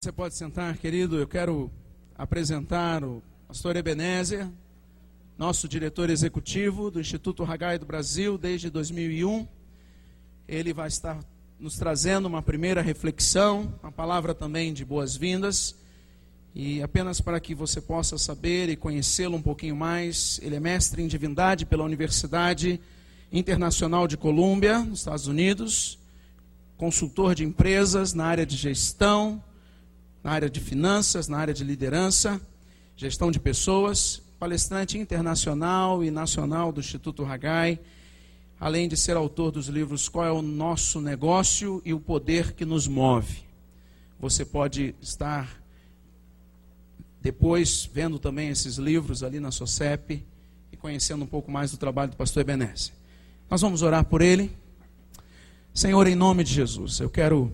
Você pode sentar, querido. Eu quero apresentar o pastor Ebenezer, nosso diretor executivo do Instituto Ragai do Brasil desde 2001. Ele vai estar nos trazendo uma primeira reflexão, uma palavra também de boas-vindas. E apenas para que você possa saber e conhecê-lo um pouquinho mais, ele é mestre em divindade pela Universidade Internacional de Colômbia, nos Estados Unidos, consultor de empresas na área de gestão, na área de finanças, na área de liderança, gestão de pessoas, palestrante internacional e nacional do Instituto Ragai, além de ser autor dos livros Qual é o Nosso Negócio e o Poder que Nos Move. Você pode estar depois vendo também esses livros ali na SOCEP e conhecendo um pouco mais do trabalho do pastor Ebenezer. Nós vamos orar por ele. Senhor, em nome de Jesus, eu quero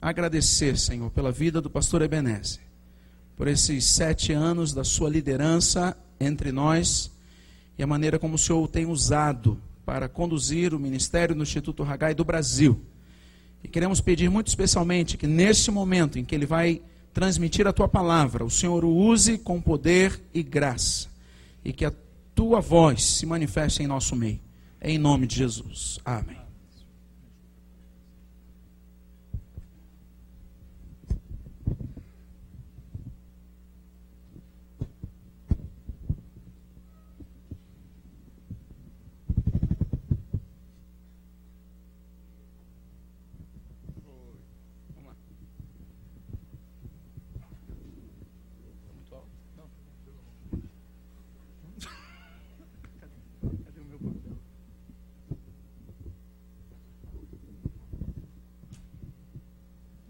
agradecer, Senhor, pela vida do pastor Ebenezer, por esses sete anos da sua liderança entre nós e a maneira como o Senhor o tem usado para conduzir o ministério no Instituto Ragai do Brasil. E queremos pedir muito especialmente que neste momento em que ele vai transmitir a tua palavra, o Senhor o use com poder e graça, e que a tua voz se manifeste em nosso meio. Em nome de Jesus. Amém.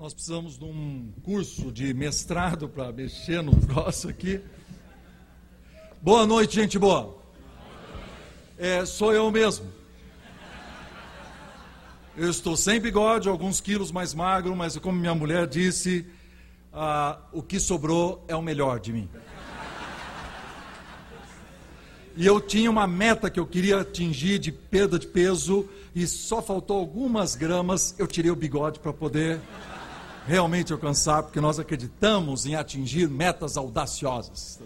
Nós precisamos de um curso de mestrado para mexer no troço aqui. Boa noite, gente boa. É, sou eu mesmo. Eu estou sem bigode, alguns quilos mais magro, mas como minha mulher disse, ah, o que sobrou é o melhor de mim. E eu tinha uma meta que eu queria atingir de perda de peso e só faltou algumas gramas. Eu tirei o bigode para poder realmente alcançar, porque nós acreditamos em atingir metas audaciosas.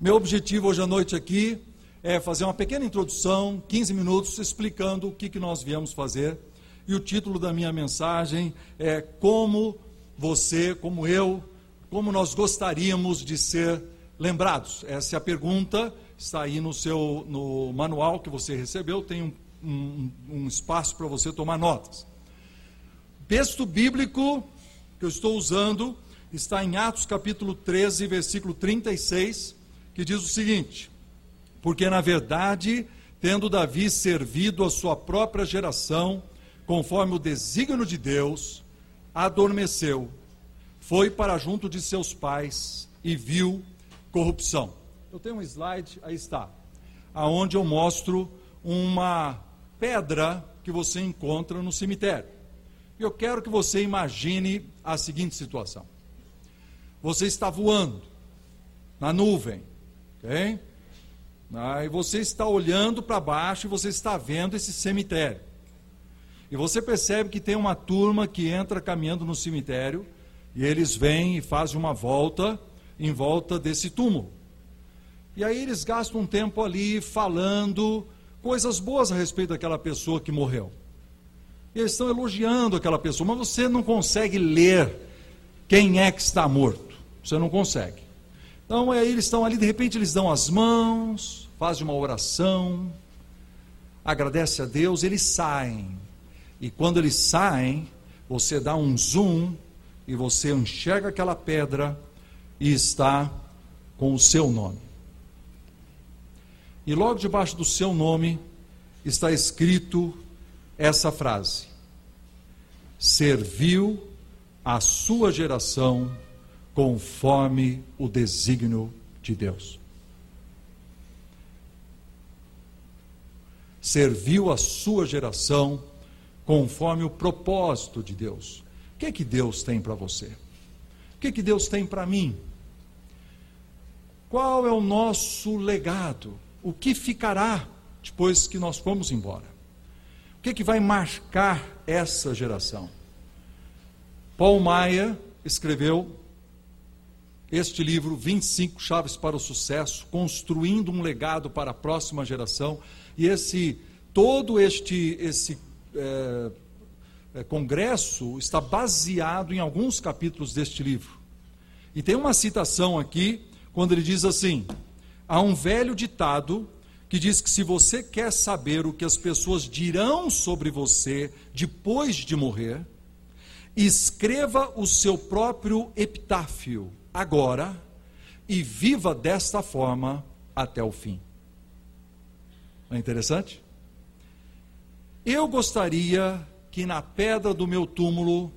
Meu objetivo hoje à noite aqui é fazer uma pequena introdução, 15 minutos, explicando o que, que nós viemos fazer. E o título da minha mensagem é Como você, como eu, como nós gostaríamos de ser lembrados. Essa é a pergunta, está aí no seu no manual que você recebeu, tem um, um, um espaço para você tomar notas. Texto bíblico que eu estou usando está em Atos capítulo 13, versículo 36, que diz o seguinte: Porque na verdade, tendo Davi servido a sua própria geração, conforme o desígnio de Deus, adormeceu, foi para junto de seus pais e viu corrupção. Eu tenho um slide, aí está, aonde eu mostro uma pedra que você encontra no cemitério. Eu quero que você imagine a seguinte situação: você está voando na nuvem, ok? Aí você está olhando para baixo e você está vendo esse cemitério. E você percebe que tem uma turma que entra caminhando no cemitério e eles vêm e fazem uma volta em volta desse túmulo. E aí eles gastam um tempo ali falando coisas boas a respeito daquela pessoa que morreu eles estão elogiando aquela pessoa, mas você não consegue ler quem é que está morto. Você não consegue. Então, aí eles estão ali, de repente eles dão as mãos, fazem uma oração, agradece a Deus, eles saem. E quando eles saem, você dá um zoom e você enxerga aquela pedra e está com o seu nome. E logo debaixo do seu nome está escrito essa frase: serviu a sua geração conforme o desígnio de Deus. Serviu a sua geração conforme o propósito de Deus. O que é que Deus tem para você? O que é que Deus tem para mim? Qual é o nosso legado? O que ficará depois que nós formos embora? Que, que vai marcar essa geração? Paul Meyer escreveu este livro, 25 Chaves para o Sucesso, construindo um legado para a próxima geração. E esse todo este, esse é, é, congresso está baseado em alguns capítulos deste livro. E tem uma citação aqui, quando ele diz assim: há um velho ditado que diz que se você quer saber o que as pessoas dirão sobre você depois de morrer, escreva o seu próprio epitáfio agora e viva desta forma até o fim. Não é interessante? Eu gostaria que na pedra do meu túmulo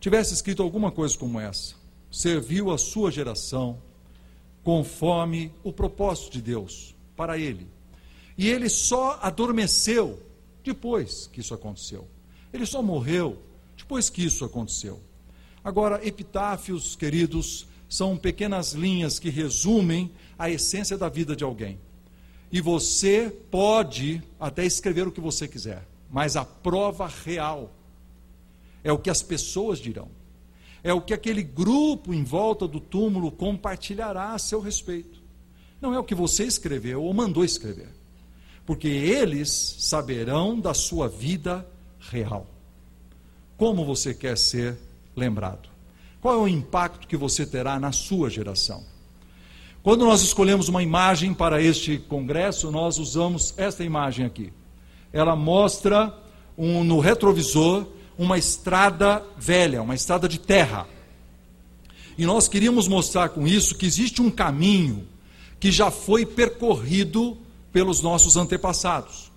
tivesse escrito alguma coisa como essa: serviu a sua geração conforme o propósito de Deus para ele. E ele só adormeceu depois que isso aconteceu. Ele só morreu depois que isso aconteceu. Agora, epitáfios, queridos, são pequenas linhas que resumem a essência da vida de alguém. E você pode até escrever o que você quiser, mas a prova real é o que as pessoas dirão. É o que aquele grupo em volta do túmulo compartilhará a seu respeito. Não é o que você escreveu ou mandou escrever. Porque eles saberão da sua vida real. Como você quer ser lembrado? Qual é o impacto que você terá na sua geração? Quando nós escolhemos uma imagem para este congresso, nós usamos esta imagem aqui. Ela mostra um, no retrovisor uma estrada velha, uma estrada de terra. E nós queríamos mostrar com isso que existe um caminho que já foi percorrido pelos nossos antepassados.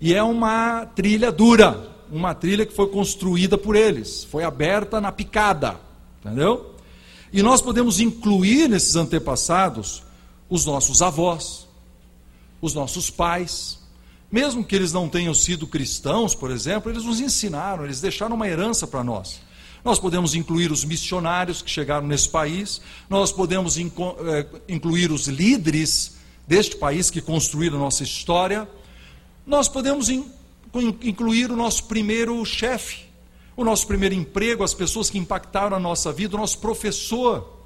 E é uma trilha dura, uma trilha que foi construída por eles, foi aberta na picada, entendeu? E nós podemos incluir nesses antepassados os nossos avós, os nossos pais, mesmo que eles não tenham sido cristãos, por exemplo, eles nos ensinaram, eles deixaram uma herança para nós. Nós podemos incluir os missionários que chegaram nesse país, nós podemos eh, incluir os líderes deste país que construíram a nossa história, nós podemos incluir o nosso primeiro chefe, o nosso primeiro emprego, as pessoas que impactaram a nossa vida, o nosso professor.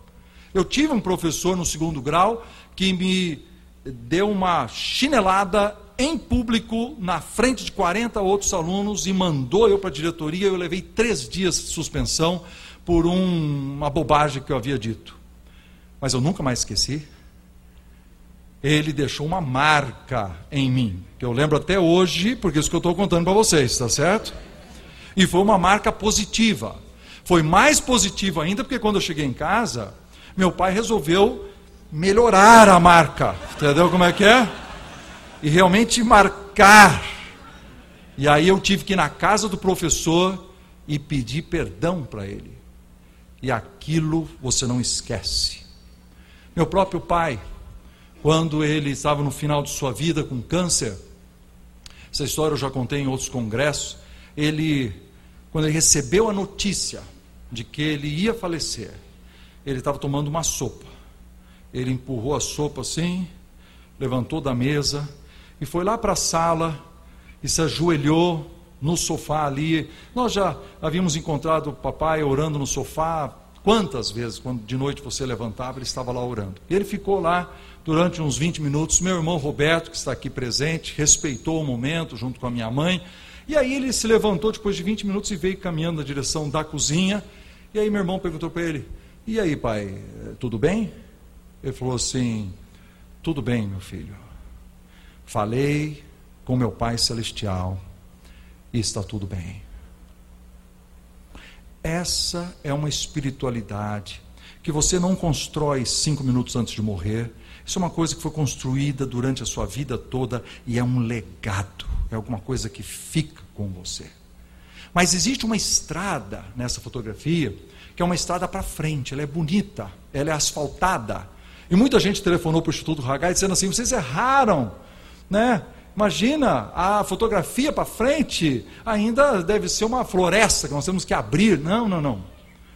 Eu tive um professor no segundo grau que me deu uma chinelada em público, na frente de 40 outros alunos, e mandou eu para a diretoria. Eu levei três dias de suspensão por um, uma bobagem que eu havia dito. Mas eu nunca mais esqueci ele deixou uma marca em mim, que eu lembro até hoje, porque isso que eu estou contando para vocês, está certo? E foi uma marca positiva. Foi mais positiva ainda, porque quando eu cheguei em casa, meu pai resolveu melhorar a marca, entendeu como é que é? E realmente marcar. E aí eu tive que ir na casa do professor e pedir perdão para ele. E aquilo você não esquece. Meu próprio pai, quando ele estava no final de sua vida com câncer. Essa história eu já contei em outros congressos. Ele, quando ele recebeu a notícia de que ele ia falecer, ele estava tomando uma sopa. Ele empurrou a sopa assim, levantou da mesa e foi lá para a sala e se ajoelhou no sofá ali. Nós já havíamos encontrado o papai orando no sofá. Quantas vezes, quando de noite você levantava, ele estava lá orando. E ele ficou lá durante uns 20 minutos. Meu irmão Roberto, que está aqui presente, respeitou o momento junto com a minha mãe. E aí ele se levantou depois de 20 minutos e veio caminhando na direção da cozinha. E aí meu irmão perguntou para ele: E aí, pai, tudo bem? Ele falou assim: Tudo bem, meu filho. Falei com meu Pai Celestial e está tudo bem. Essa é uma espiritualidade que você não constrói cinco minutos antes de morrer, isso é uma coisa que foi construída durante a sua vida toda e é um legado, é alguma coisa que fica com você. Mas existe uma estrada nessa fotografia, que é uma estrada para frente, ela é bonita, ela é asfaltada. E muita gente telefonou para o Instituto Hagai dizendo assim: vocês erraram, né? Imagina, a fotografia para frente ainda deve ser uma floresta que nós temos que abrir. Não, não, não.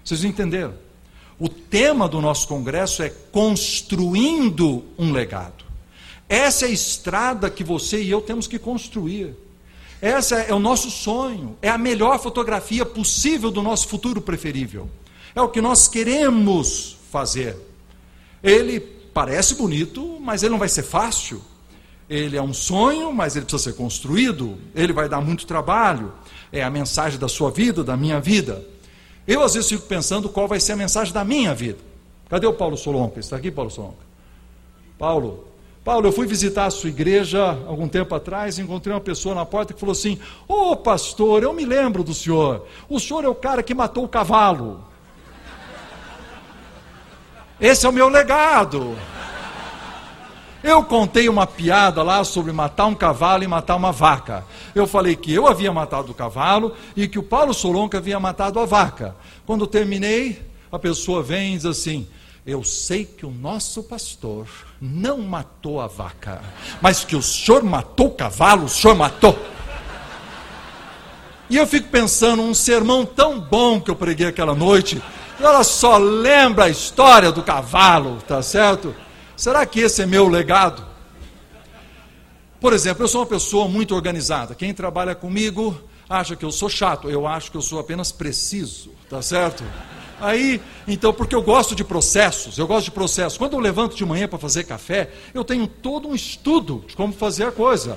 Vocês entenderam? O tema do nosso congresso é construindo um legado. Essa é a estrada que você e eu temos que construir. Essa é o nosso sonho, é a melhor fotografia possível do nosso futuro preferível. É o que nós queremos fazer. Ele parece bonito, mas ele não vai ser fácil. Ele é um sonho, mas ele precisa ser construído. Ele vai dar muito trabalho. É a mensagem da sua vida, da minha vida. Eu às vezes fico pensando qual vai ser a mensagem da minha vida. Cadê o Paulo Solonca? Está aqui, Paulo Solonca? Paulo, Paulo, eu fui visitar a sua igreja algum tempo atrás e encontrei uma pessoa na porta que falou assim: Ô oh, pastor, eu me lembro do senhor. O senhor é o cara que matou o cavalo. Esse é o meu legado. Eu contei uma piada lá sobre matar um cavalo e matar uma vaca. Eu falei que eu havia matado o cavalo e que o Paulo Solonca havia matado a vaca. Quando terminei, a pessoa vem e diz assim: Eu sei que o nosso pastor não matou a vaca, mas que o senhor matou o cavalo, o senhor matou. E eu fico pensando, um sermão tão bom que eu preguei aquela noite, ela só lembra a história do cavalo, tá certo? Será que esse é meu legado? Por exemplo, eu sou uma pessoa muito organizada. Quem trabalha comigo acha que eu sou chato. Eu acho que eu sou apenas preciso, tá certo? Aí, então, porque eu gosto de processos, eu gosto de processos. Quando eu levanto de manhã para fazer café, eu tenho todo um estudo de como fazer a coisa.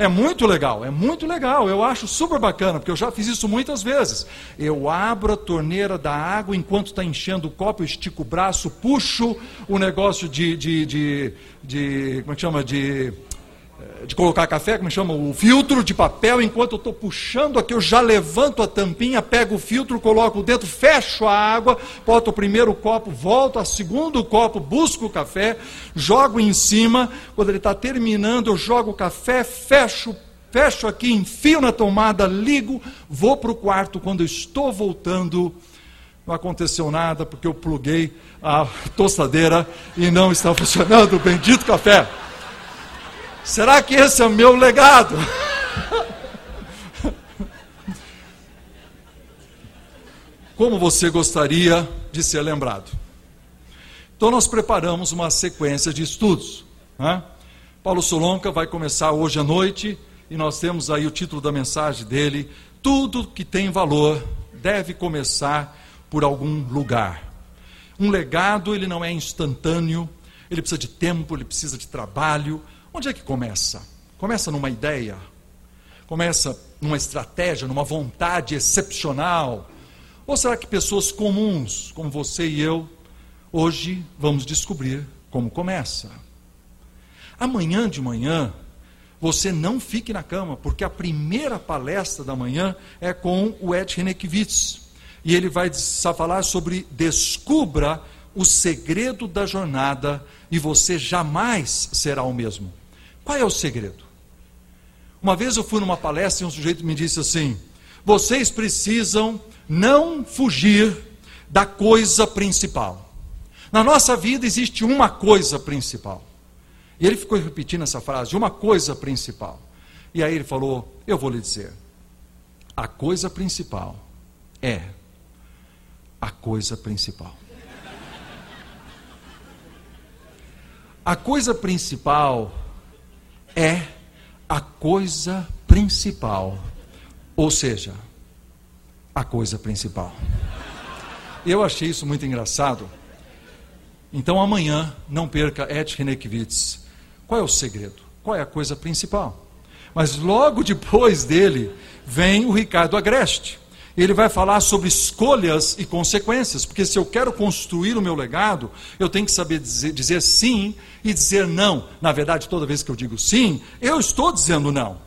É muito legal, é muito legal. Eu acho super bacana, porque eu já fiz isso muitas vezes. Eu abro a torneira da água enquanto está enchendo o copo, eu estico o braço, puxo o negócio de, de, de, de como é que chama? De de colocar café, como chama, o filtro de papel, enquanto eu estou puxando aqui, eu já levanto a tampinha, pego o filtro, coloco dentro, fecho a água, boto o primeiro copo, volto ao segundo copo, busco o café, jogo em cima, quando ele está terminando, eu jogo o café, fecho, fecho aqui, enfio na tomada, ligo, vou para o quarto, quando eu estou voltando, não aconteceu nada, porque eu pluguei a tostadeira e não está funcionando. Bendito café. Será que esse é o meu legado? Como você gostaria de ser lembrado? Então, nós preparamos uma sequência de estudos. Né? Paulo Solonca vai começar hoje à noite e nós temos aí o título da mensagem dele: Tudo que tem valor deve começar por algum lugar. Um legado, ele não é instantâneo, ele precisa de tempo, ele precisa de trabalho, Onde é que começa? Começa numa ideia, começa numa estratégia, numa vontade excepcional? Ou será que pessoas comuns, como você e eu, hoje vamos descobrir como começa? Amanhã de manhã, você não fique na cama, porque a primeira palestra da manhã é com o Ed Renekiewicz. E ele vai falar sobre descubra o segredo da jornada e você jamais será o mesmo. Qual é o segredo? Uma vez eu fui numa palestra e um sujeito me disse assim: vocês precisam não fugir da coisa principal. Na nossa vida existe uma coisa principal. E ele ficou repetindo essa frase, uma coisa principal. E aí ele falou: Eu vou lhe dizer, a coisa principal é a coisa principal. A coisa principal é a coisa principal. Ou seja, a coisa principal. Eu achei isso muito engraçado. Então amanhã, não perca Ed Renekiewicz. Qual é o segredo? Qual é a coisa principal? Mas logo depois dele, vem o Ricardo Agreste ele vai falar sobre escolhas e consequências, porque se eu quero construir o meu legado, eu tenho que saber dizer, dizer, sim e dizer não. Na verdade, toda vez que eu digo sim, eu estou dizendo não.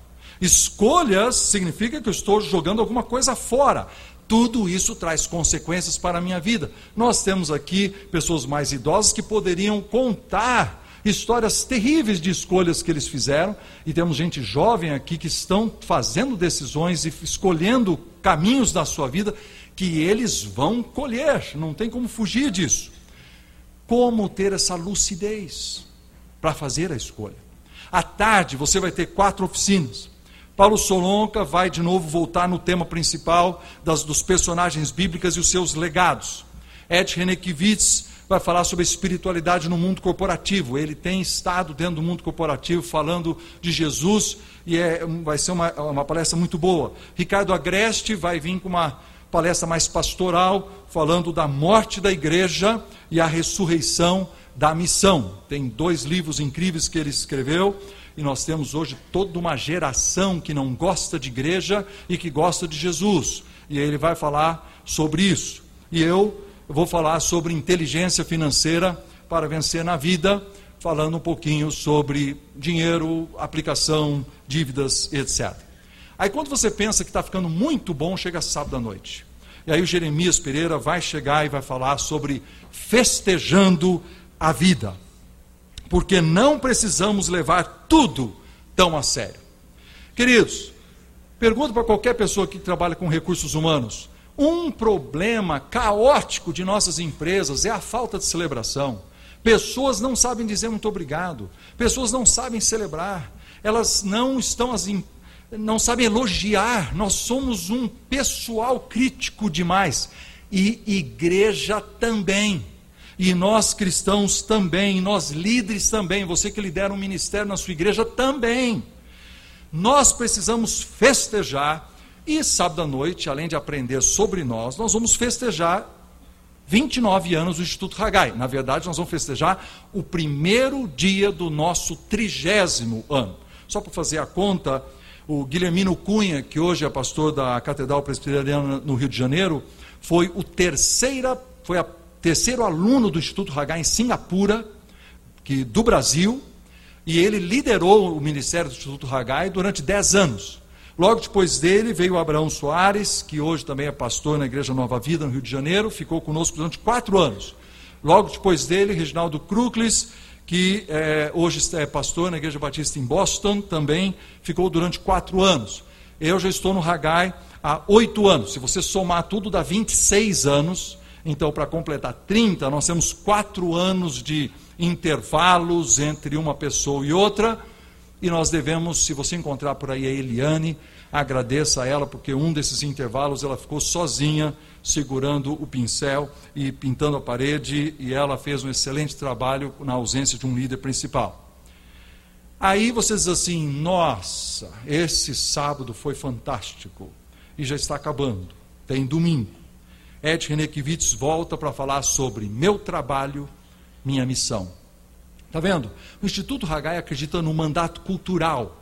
Escolhas significa que eu estou jogando alguma coisa fora. Tudo isso traz consequências para a minha vida. Nós temos aqui pessoas mais idosas que poderiam contar histórias terríveis de escolhas que eles fizeram, e temos gente jovem aqui que estão fazendo decisões e escolhendo caminhos da sua vida que eles vão colher, não tem como fugir disso. Como ter essa lucidez para fazer a escolha? À tarde você vai ter quatro oficinas. Paulo Solonca vai de novo voltar no tema principal das, dos personagens bíblicos e os seus legados. Ed Renekiewicz vai falar sobre espiritualidade no mundo corporativo. Ele tem estado dentro do mundo corporativo falando de Jesus e é, vai ser uma, uma palestra muito boa. Ricardo Agreste vai vir com uma palestra mais pastoral, falando da morte da igreja e a ressurreição da missão. Tem dois livros incríveis que ele escreveu. E nós temos hoje toda uma geração que não gosta de igreja e que gosta de Jesus. E ele vai falar sobre isso. E eu vou falar sobre inteligência financeira para vencer na vida, falando um pouquinho sobre dinheiro, aplicação, dívidas, etc. Aí quando você pensa que está ficando muito bom, chega sábado à noite. E aí o Jeremias Pereira vai chegar e vai falar sobre festejando a vida porque não precisamos levar tudo tão a sério. Queridos, pergunto para qualquer pessoa que trabalha com recursos humanos: um problema caótico de nossas empresas é a falta de celebração. Pessoas não sabem dizer muito obrigado, pessoas não sabem celebrar, elas não estão as não sabem elogiar. Nós somos um pessoal crítico demais e igreja também. E nós cristãos também, nós líderes também, você que lidera um ministério na sua igreja também. Nós precisamos festejar, e sábado à noite, além de aprender sobre nós, nós vamos festejar 29 anos do Instituto Hagai. Na verdade, nós vamos festejar o primeiro dia do nosso trigésimo ano. Só para fazer a conta, o Guilhermino Cunha, que hoje é pastor da Catedral Presbiteriana no Rio de Janeiro, foi o terceira, foi a terceiro aluno do Instituto Hagai em Singapura, que, do Brasil, e ele liderou o ministério do Instituto Hagai durante dez anos. Logo depois dele veio Abraão Soares, que hoje também é pastor na Igreja Nova Vida, no Rio de Janeiro, ficou conosco durante quatro anos. Logo depois dele, Reginaldo Kruklis, que é, hoje é pastor na Igreja Batista em Boston, também ficou durante quatro anos. Eu já estou no Hagai há oito anos. Se você somar tudo, dá 26 anos. Então, para completar 30, nós temos quatro anos de intervalos entre uma pessoa e outra. E nós devemos, se você encontrar por aí a Eliane, agradeça a ela, porque um desses intervalos ela ficou sozinha, segurando o pincel e pintando a parede, e ela fez um excelente trabalho na ausência de um líder principal. Aí você diz assim: nossa, esse sábado foi fantástico, e já está acabando, tem domingo. Ed Renekiewicz volta para falar sobre meu trabalho, minha missão. Está vendo? O Instituto Hagai acredita no mandato cultural.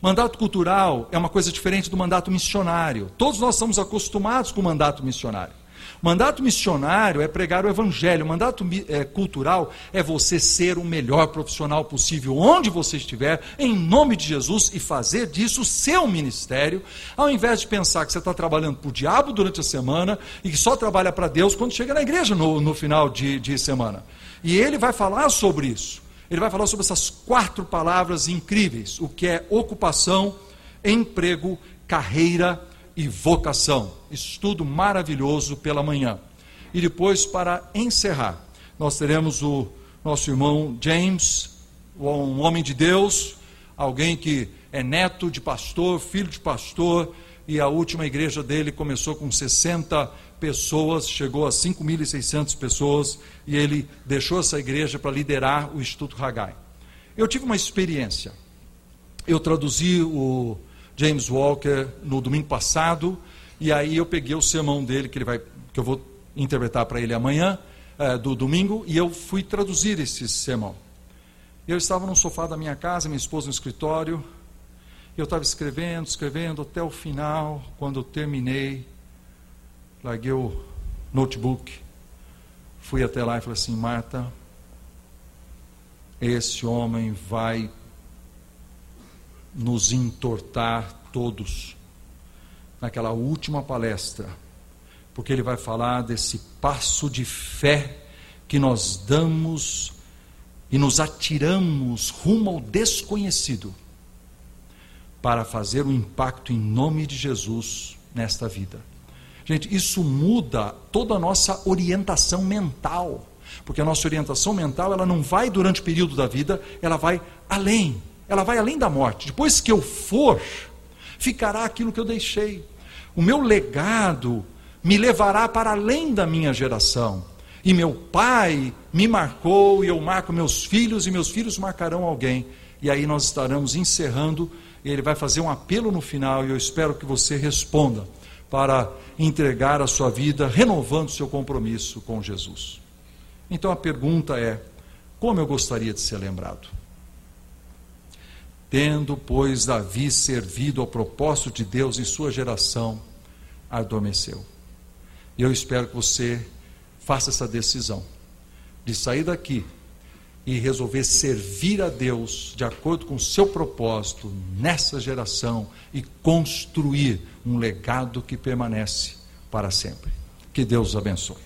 Mandato cultural é uma coisa diferente do mandato missionário. Todos nós estamos acostumados com o mandato missionário. Mandato missionário é pregar o evangelho. Mandato é, cultural é você ser o melhor profissional possível onde você estiver, em nome de Jesus, e fazer disso seu ministério, ao invés de pensar que você está trabalhando para o diabo durante a semana e que só trabalha para Deus quando chega na igreja no, no final de, de semana. E ele vai falar sobre isso. Ele vai falar sobre essas quatro palavras incríveis: o que é ocupação, emprego, carreira e vocação. Estudo maravilhoso pela manhã. E depois, para encerrar, nós teremos o nosso irmão James, um homem de Deus, alguém que é neto de pastor, filho de pastor, e a última igreja dele começou com 60 pessoas, chegou a 5.600 pessoas, e ele deixou essa igreja para liderar o Instituto Hagai. Eu tive uma experiência. Eu traduzi o James Walker no domingo passado, e aí eu peguei o sermão dele, que, ele vai, que eu vou interpretar para ele amanhã, é, do domingo, e eu fui traduzir esse sermão. Eu estava no sofá da minha casa, minha esposa no escritório, eu estava escrevendo, escrevendo até o final, quando eu terminei, larguei o notebook, fui até lá e falei assim, Marta, esse homem vai nos entortar todos naquela última palestra, porque ele vai falar desse passo de fé que nós damos e nos atiramos rumo ao desconhecido para fazer um impacto em nome de Jesus nesta vida. Gente, isso muda toda a nossa orientação mental, porque a nossa orientação mental ela não vai durante o período da vida, ela vai além ela vai além da morte. Depois que eu for, ficará aquilo que eu deixei. O meu legado me levará para além da minha geração. e meu pai me marcou, e eu marco meus filhos, e meus filhos marcarão alguém. E aí nós estaremos encerrando, e ele vai fazer um apelo no final, e eu espero que você responda para entregar a sua vida, renovando seu compromisso com Jesus. Então a pergunta é: como eu gostaria de ser lembrado? Tendo, pois, Davi servido ao propósito de Deus em sua geração, adormeceu. E eu espero que você faça essa decisão de sair daqui e resolver servir a Deus de acordo com o seu propósito nessa geração e construir um legado que permanece para sempre. Que Deus os abençoe.